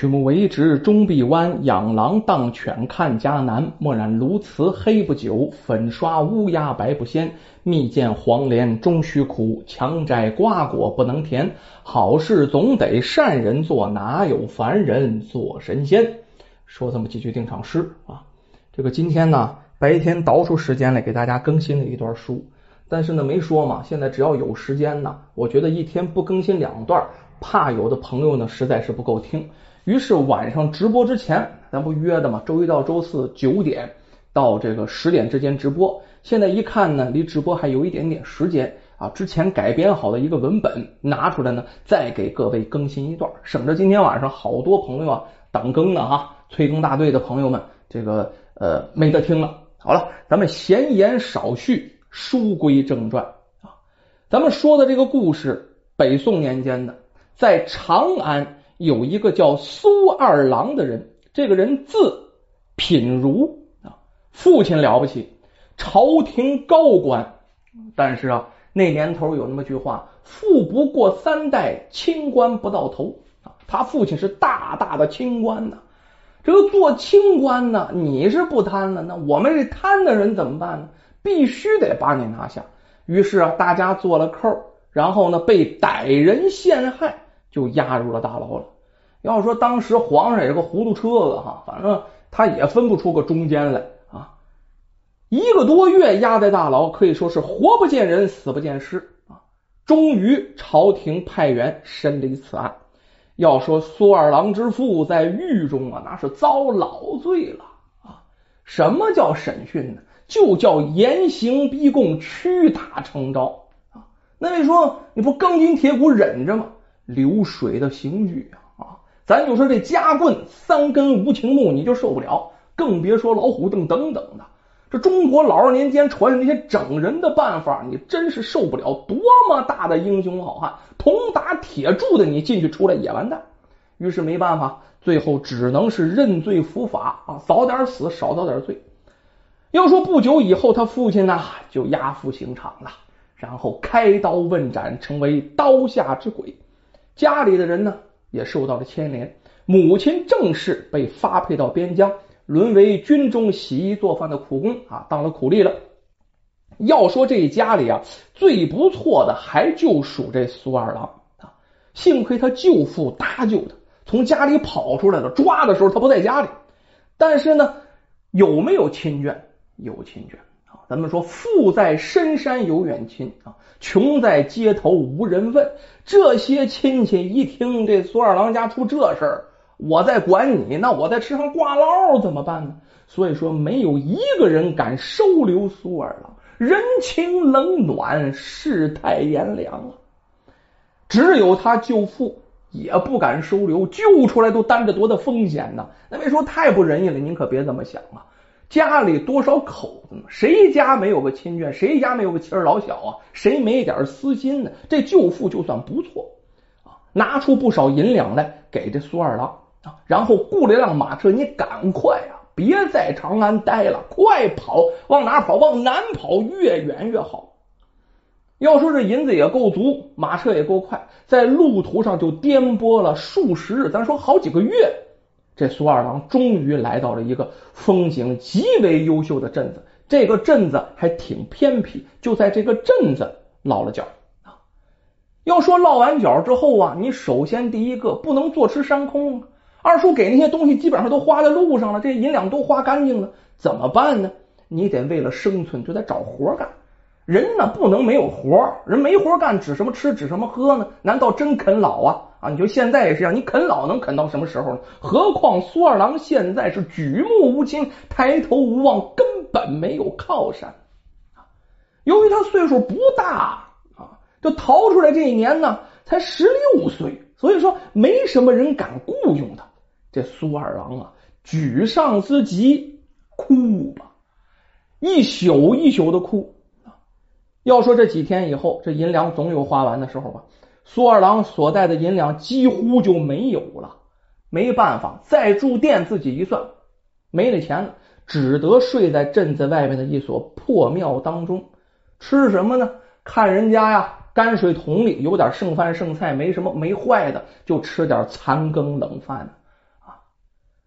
曲目为直终必弯，养狼当犬看家难。墨染鸬鹚黑不久，粉刷乌鸦白不鲜。蜜饯黄连终须苦，强摘瓜果不能甜。好事总得善人做，哪有凡人做神仙？说这么几句定场诗啊。这个今天呢，白天倒出时间来给大家更新了一段书，但是呢，没说嘛。现在只要有时间呢，我觉得一天不更新两段，怕有的朋友呢实在是不够听。于是晚上直播之前，咱不约的嘛？周一到周四九点到这个十点之间直播。现在一看呢，离直播还有一点点时间啊。之前改编好的一个文本拿出来呢，再给各位更新一段，省着今天晚上好多朋友啊等更呢哈。催更大队的朋友们，这个呃没得听了。好了，咱们闲言少叙，书归正传啊。咱们说的这个故事，北宋年间的，在长安。有一个叫苏二郎的人，这个人字品如啊，父亲了不起，朝廷高官。但是啊，那年头有那么句话：“富不过三代，清官不到头。”，他父亲是大大的清官呢。这个做清官呢，你是不贪了，那我们这贪的人怎么办呢？必须得把你拿下。于是啊，大家做了扣，然后呢，被歹人陷害。就押入了大牢了。要说当时皇上也是个糊涂车子哈，反正他也分不出个中间来啊。一个多月押在大牢，可以说是活不见人，死不见尸啊。终于朝廷派员审理此案。要说苏二郎之父在狱中啊，那是遭老罪了啊。什么叫审讯呢？就叫严刑逼供，屈打成招啊。那你说你不钢筋铁骨忍着吗？流水的刑具啊！咱就说这夹棍三根无情木，你就受不了，更别说老虎凳等等的。这中国老二年间传的那些整人的办法，你真是受不了。多么大的英雄好汉，铜打铁铸的，你进去出来也完蛋。于是没办法，最后只能是认罪伏法啊，早点死，少遭点罪。要说不久以后，他父亲呢就押赴刑场了，然后开刀问斩，成为刀下之鬼。家里的人呢也受到了牵连，母亲正式被发配到边疆，沦为军中洗衣做饭的苦工啊，当了苦力了。要说这家里啊最不错的，还就属这苏二郎啊，幸亏他舅父搭救他，从家里跑出来了。抓的时候他不在家里，但是呢，有没有亲眷？有亲眷。咱们说，富在深山有远亲啊，穷在街头无人问。这些亲戚一听这苏二郎家出这事儿，我在管你，那我在吃上挂唠怎么办呢？所以说，没有一个人敢收留苏二郎，人情冷暖，世态炎凉啊。只有他舅父也不敢收留，救出来都担着多大风险呢？那别说太不仁义了，您可别这么想啊。家里多少口子呢？谁家没有个亲眷？谁家没有个妻儿老小啊？谁没一点私心呢？这舅父就算不错啊，拿出不少银两来给这苏二郎啊，然后雇了一辆马车，你赶快啊，别在长安待了，快跑！往哪跑？往南跑，越远越好。要说这银子也够足，马车也够快，在路途上就颠簸了数十日，咱说好几个月。这苏二郎终于来到了一个风景极为优秀的镇子，这个镇子还挺偏僻，就在这个镇子落了脚。要说落完脚之后啊，你首先第一个不能坐吃山空，二叔给那些东西基本上都花在路上了，这银两都花干净了，怎么办呢？你得为了生存就得找活干。人呢不能没有活人没活干，指什么吃，指什么喝呢？难道真啃老啊？啊，你说现在也是一样，你啃老能啃到什么时候呢？何况苏二郎现在是举目无亲，抬头无望，根本没有靠山由于他岁数不大啊，就逃出来这一年呢，才十六岁，所以说没什么人敢雇佣他。这苏二郎啊，沮丧之极，哭吧，一宿一宿的哭要说这几天以后，这银两总有花完的时候吧。苏二郎所带的银两几乎就没有了，没办法，再住店自己一算，没那钱了，只得睡在镇子外面的一所破庙当中。吃什么呢？看人家呀，泔水桶里有点剩饭剩菜，没什么没坏的，就吃点残羹冷饭啊。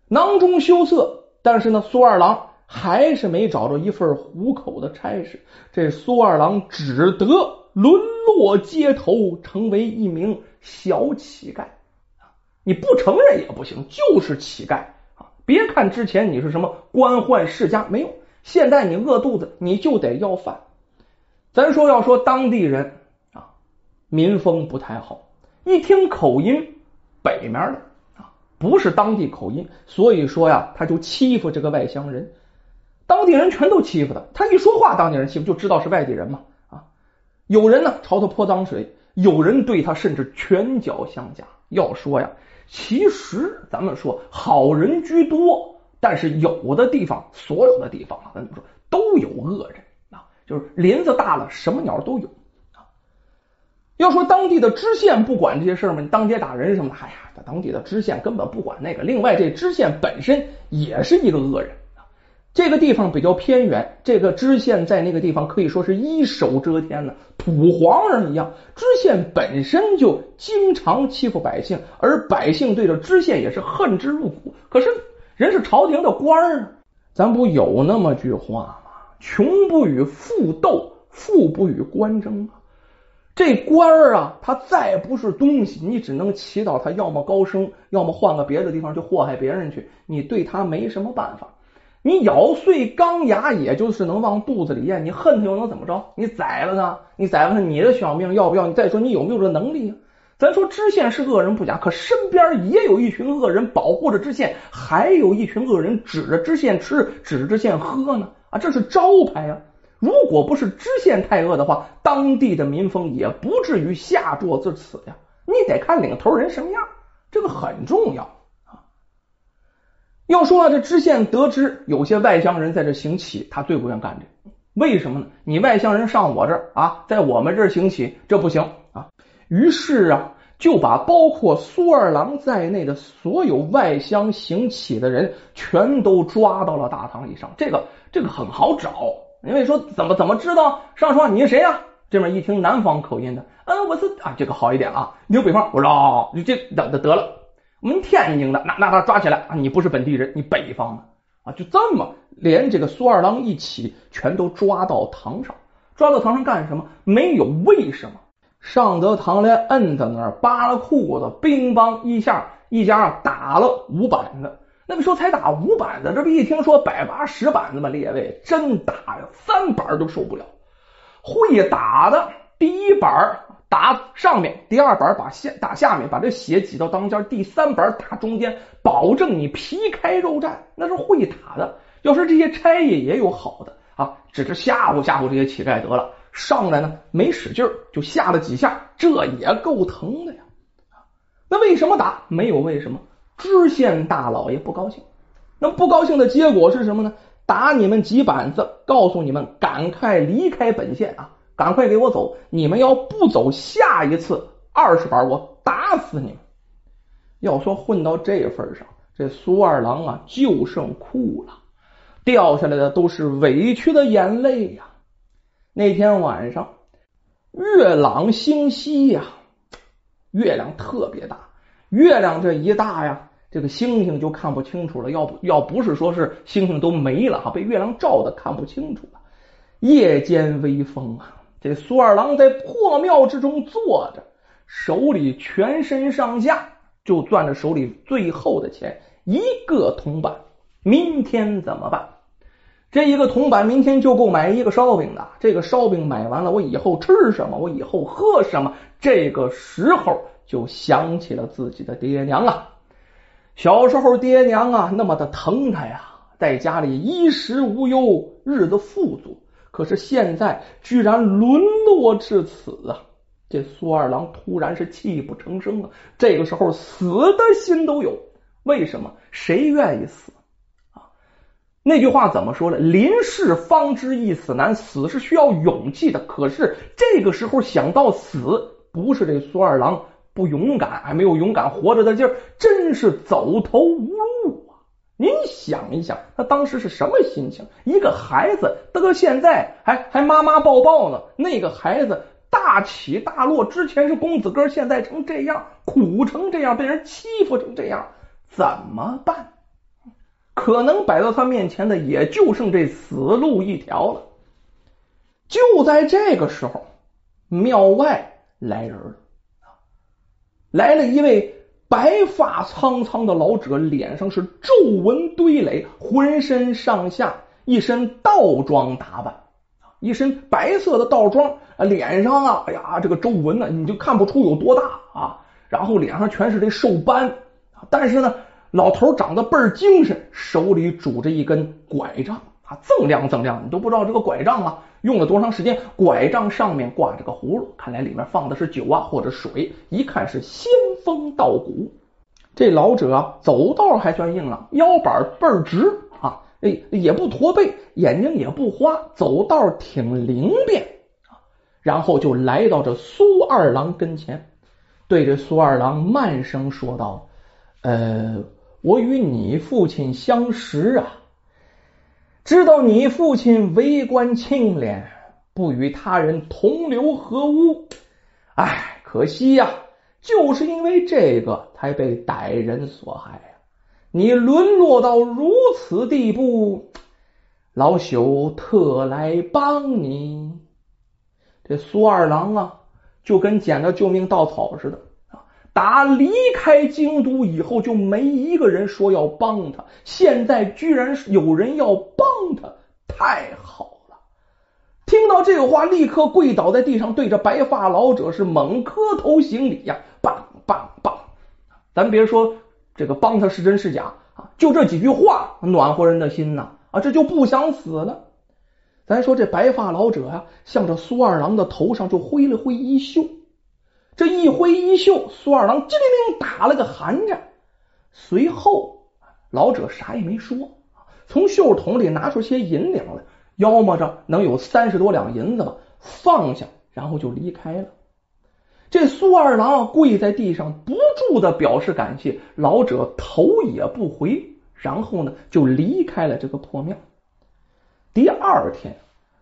囊中羞涩，但是呢，苏二郎还是没找着一份糊口的差事。这苏二郎只得沦落街头，成为一名小乞丐。你不承认也不行，就是乞丐啊！别看之前你是什么官宦世家，没用。现在你饿肚子，你就得要饭。咱说要说当地人啊，民风不太好，一听口音北面的啊，不是当地口音，所以说呀，他就欺负这个外乡人。当地人全都欺负他，他一说话，当地人欺负就知道是外地人嘛啊！有人呢朝他泼脏水，有人对他甚至拳脚相加。要说呀。其实咱们说好人居多，但是有的地方，所有的地方啊，咱们说都有恶人啊，就是林子大了，什么鸟都有啊。要说当地的知县不管这些事儿吗？当街打人什么的，哎呀，当地的知县根本不管那个。另外，这知县本身也是一个恶人。这个地方比较偏远，这个知县在那个地方可以说是一手遮天了，土皇上一样。知县本身就经常欺负百姓，而百姓对着知县也是恨之入骨。可是人是朝廷的官儿，咱不有那么句话吗？穷不与富斗，富不与官争啊。这官儿啊，他再不是东西，你只能祈祷他要么高升，要么换个别的地方去祸害别人去，你对他没什么办法。你咬碎钢牙，也就是能往肚子里咽。你恨他又能怎么着？你宰了他，你宰了他，你的小命要不要？你再说你有没有这能力啊？咱说知县是恶人不假，可身边也有一群恶人保护着知县，还有一群恶人指着知县吃，指着县喝呢。啊，这是招牌呀！如果不是知县太恶的话，当地的民风也不至于下作至此呀。你得看领头人什么样，这个很重要。要说啊，这知县得知有些外乡人在这行乞，他最不愿干这。为什么呢？你外乡人上我这儿啊，在我们这儿行乞，这不行啊。于是啊，就把包括苏二郎在内的所有外乡行乞的人全都抓到了大堂以上。这个这个很好找，因为说怎么怎么知道？上说你是谁呀？这边一听南方口音的，嗯，我是啊，这个好一点啊。你说北方，我说哦，你这得得得了。我们天津的，那那他抓起来啊！你不是本地人，你北方的啊！就这么，连这个苏二郎一起，全都抓到堂上。抓到堂上干什么？没有为什么。上得堂来，摁在那儿，扒了裤子，乒乓一下，一家打了五板子。那个时候才打五板子，这不一听说百八十板子吗？列位真打呀，三板都受不了。会打的第一板。打上面，第二板把下打下面，把这血挤到当间，第三板打中间，保证你皮开肉绽。那是会打的。要说这些差役也有好的啊，只是吓唬吓唬这些乞丐得了。上来呢没使劲儿，就下了几下，这也够疼的呀。那为什么打？没有为什么。知县大老爷不高兴。那不高兴的结果是什么呢？打你们几板子，告诉你们赶快离开本县啊！赶快给我走！你们要不走，下一次二十板我打死你们！要说混到这份上，这苏二郎啊，就剩哭了，掉下来的都是委屈的眼泪呀。那天晚上，月朗星稀呀，月亮特别大，月亮这一大呀，这个星星就看不清楚了。要不要不是说是星星都没了哈，被月亮照的看不清楚了。夜间微风啊。这苏二郎在破庙之中坐着，手里全身上下就攥着手里最后的钱，一个铜板。明天怎么办？这一个铜板明天就够买一个烧饼的。这个烧饼买完了，我以后吃什么？我以后喝什么？这个时候就想起了自己的爹娘啊。小时候爹娘啊那么的疼他呀，在家里衣食无忧，日子富足。可是现在居然沦落至此啊！这苏二郎突然是泣不成声啊。这个时候死的心都有。为什么？谁愿意死啊？那句话怎么说呢？临事方知一死难，死是需要勇气的。可是这个时候想到死，不是这苏二郎不勇敢，还没有勇敢活着的劲儿，真是走投无路。您想一想，他当时是什么心情？一个孩子到现在还还妈妈抱抱呢，那个孩子大起大落，之前是公子哥，现在成这样，苦成这样，被人欺负成这样，怎么办？可能摆到他面前的也就剩这死路一条了。就在这个时候，庙外来人了，来了一位白发苍苍的老者，脸上是皱纹堆垒，浑身上下一身道装打扮，一身白色的道装，脸上啊，哎呀，这个皱纹呢，你就看不出有多大啊。然后脸上全是这瘦斑，但是呢，老头长得倍儿精神，手里拄着一根拐杖啊，锃亮锃亮，你都不知道这个拐杖啊用了多长时间。拐杖上面挂着个葫芦，看来里面放的是酒啊或者水，一看是鲜风道骨。这老者走道还算硬朗，腰板倍儿直啊，哎也不驼背，眼睛也不花，走道挺灵便。然后就来到这苏二郎跟前。对着苏二郎慢声说道：“呃，我与你父亲相识啊，知道你父亲为官清廉，不与他人同流合污。哎，可惜呀，就是因为这个才被歹人所害啊！你沦落到如此地步，老朽特来帮你。这苏二郎啊。”就跟捡到救命稻草似的啊！打离开京都以后，就没一个人说要帮他。现在居然有人要帮他，太好！听到这话，立刻跪倒在地上，对着白发老者是猛磕头行礼呀！棒棒棒！咱别说这个帮他是真是假啊，就这几句话暖和人的心呐啊！这就不想死了。咱说这白发老者呀，向着苏二郎的头上就挥了挥衣袖，这一挥衣袖，苏二郎机灵灵打了个寒颤。随后，老者啥也没说，从袖筒里拿出些银两来，要么着能有三十多两银子吧，放下，然后就离开了。这苏二郎跪在地上，不住的表示感谢。老者头也不回，然后呢，就离开了这个破庙。第二天，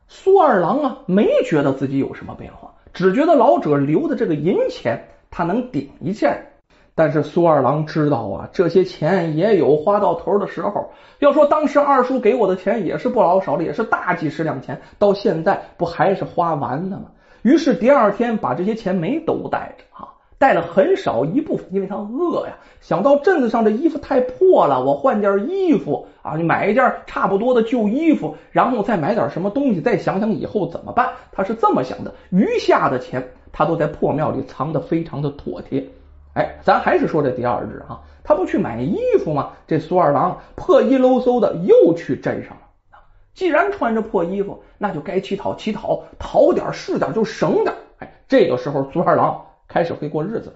苏二郎啊没觉得自己有什么变化，只觉得老者留的这个银钱他能顶一件。但是苏二郎知道啊，这些钱也有花到头的时候。要说当时二叔给我的钱也是不老少的，也是大几十两钱，到现在不还是花完了吗？于是第二天把这些钱没都带着啊。带了很少一部分，因为他饿呀。想到镇子上的衣服太破了，我换件衣服啊，你买一件差不多的旧衣服，然后再买点什么东西，再想想以后怎么办。他是这么想的。余下的钱，他都在破庙里藏的非常的妥帖。哎，咱还是说这第二日啊，他不去买衣服吗？这苏二郎破衣喽嗖的又去镇上了。既然穿着破衣服，那就该乞讨乞讨，讨点是点就省点。哎，这个时候苏二郎。开始会过日子了。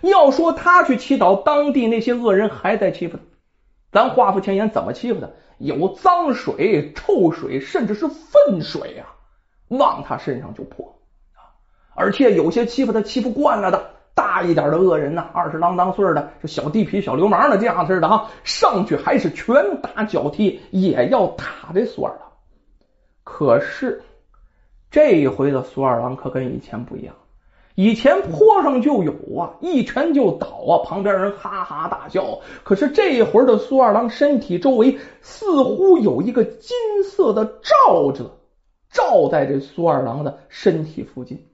要说他去祈祷，当地那些恶人还在欺负他。咱话不前言，怎么欺负他？有脏水、臭水，甚至是粪水啊，往他身上就泼！而且有些欺负他欺负惯了的大一点的恶人呢，二十郎当岁的，这小地痞、小流氓的这样似的哈，上去还是拳打脚踢，也要打这苏二郎。可是这一回的苏二郎可跟以前不一样。以前坡上就有啊，一拳就倒啊，旁边人哈哈大笑。可是这一回的苏二郎身体周围似乎有一个金色的罩子罩在这苏二郎的身体附近。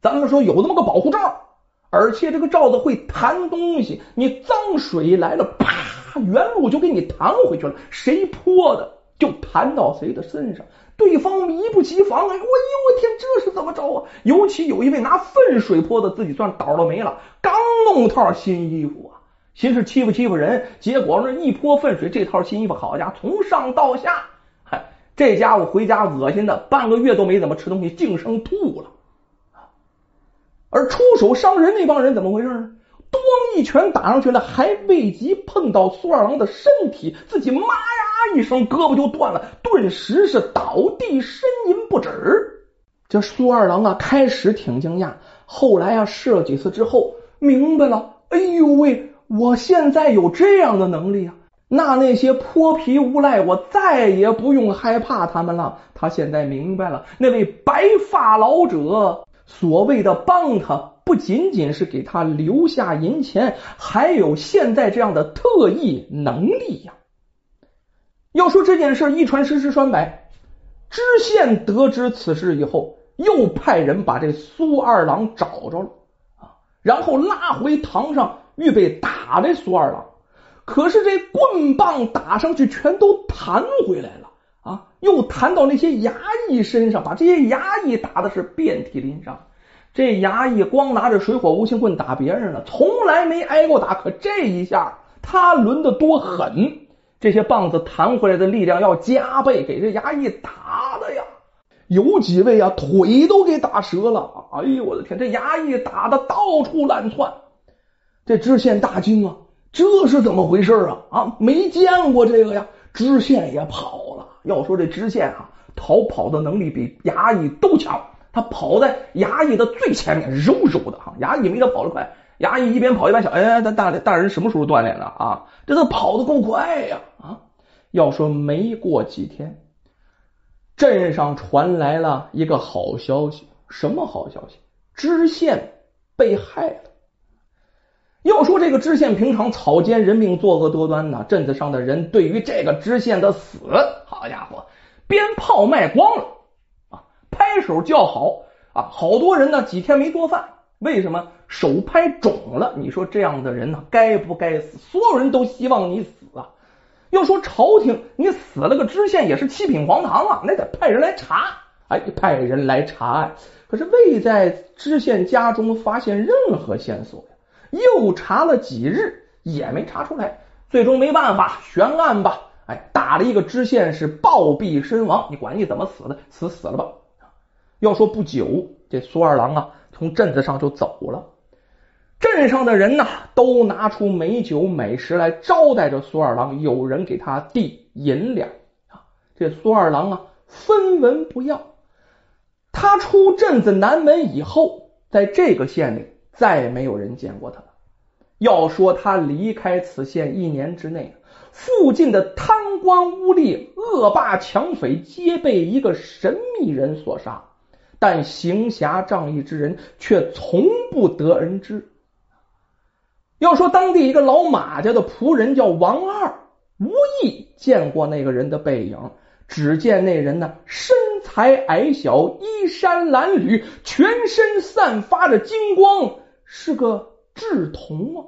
咱们说有那么个保护罩，而且这个罩子会弹东西，你脏水来了，啪，原路就给你弹回去了。谁泼的就弹到谁的身上。对方一不及防，哎，我呦我天，这是怎么着啊？尤其有一位拿粪水泼的，自己算倒了霉了。刚弄套新衣服啊，寻思欺负欺负人，结果那一泼粪水，这套新衣服好家伙，从上到下，嗨，这家伙回家恶心的，半个月都没怎么吃东西，净生吐了。而出手伤人那帮人怎么回事呢？咣一拳打上去了，还未及碰到苏二郎的身体，自己妈呀一声，胳膊就断了，顿时是倒地呻吟不止。这苏二郎啊，开始挺惊讶，后来啊试了几次之后，明白了。哎呦喂，我现在有这样的能力啊！那那些泼皮无赖，我再也不用害怕他们了。他现在明白了，那位白发老者所谓的帮他。不仅仅是给他留下银钱，还有现在这样的特异能力呀！要说这件事一传十，十传百，知县得知此事以后，又派人把这苏二郎找着了啊，然后拉回堂上，预备打这苏二郎。可是这棍棒打上去，全都弹回来了啊！又弹到那些衙役身上，把这些衙役打的是遍体鳞伤。这衙役光拿着水火无情棍打别人了，从来没挨过打。可这一下，他抡的多狠！这些棒子弹回来的力量要加倍，给这衙役打的呀！有几位啊，腿都给打折了！哎呦，我的天！这衙役打的到处乱窜，这知县大惊啊！这是怎么回事啊？啊，没见过这个呀！知县也跑了。要说这知县啊，逃跑的能力比衙役都强。他跑在衙役的最前面，肉肉的哈。衙役没他跑得快。衙役一边跑一边想：哎，咱大大人什么时候锻炼的啊？这都跑得够快呀！啊，要说没过几天，镇上传来了一个好消息。什么好消息？知县被害了。要说这个知县平常草菅人命、作恶多端呢，镇子上的人对于这个知县的死，好家伙，鞭炮卖光了啊，拍手叫好啊，好多人呢几天没做饭，为什么手拍肿了？你说这样的人呢，该不该死？所有人都希望你死啊。要说朝廷，你死了个知县也是七品黄堂啊，那得派人来查。哎，派人来查案，可是未在知县家中发现任何线索。又查了几日，也没查出来。最终没办法，悬案吧。哎，打了一个知县是暴毙身亡。你管你怎么死的，死死了吧。要说不久，这苏二郎啊，从镇子上就走了。镇上的人呐，都拿出美酒美食来招待着苏二郎，有人给他递银两啊。这苏二郎啊，分文不要。他出镇子南门以后，在这个县里。再没有人见过他了。要说他离开此县一年之内，附近的贪官污吏、恶霸强匪皆被一个神秘人所杀，但行侠仗义之人却从不得人知。要说当地一个老马家的仆人叫王二，无意见过那个人的背影，只见那人呢身材矮小，衣衫褴褛，全身散发着金光。是个稚童啊，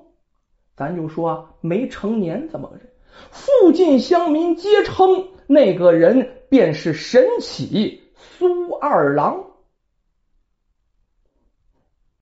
咱就说，没成年这么个人。附近乡民皆称那个人便是神起苏二郎。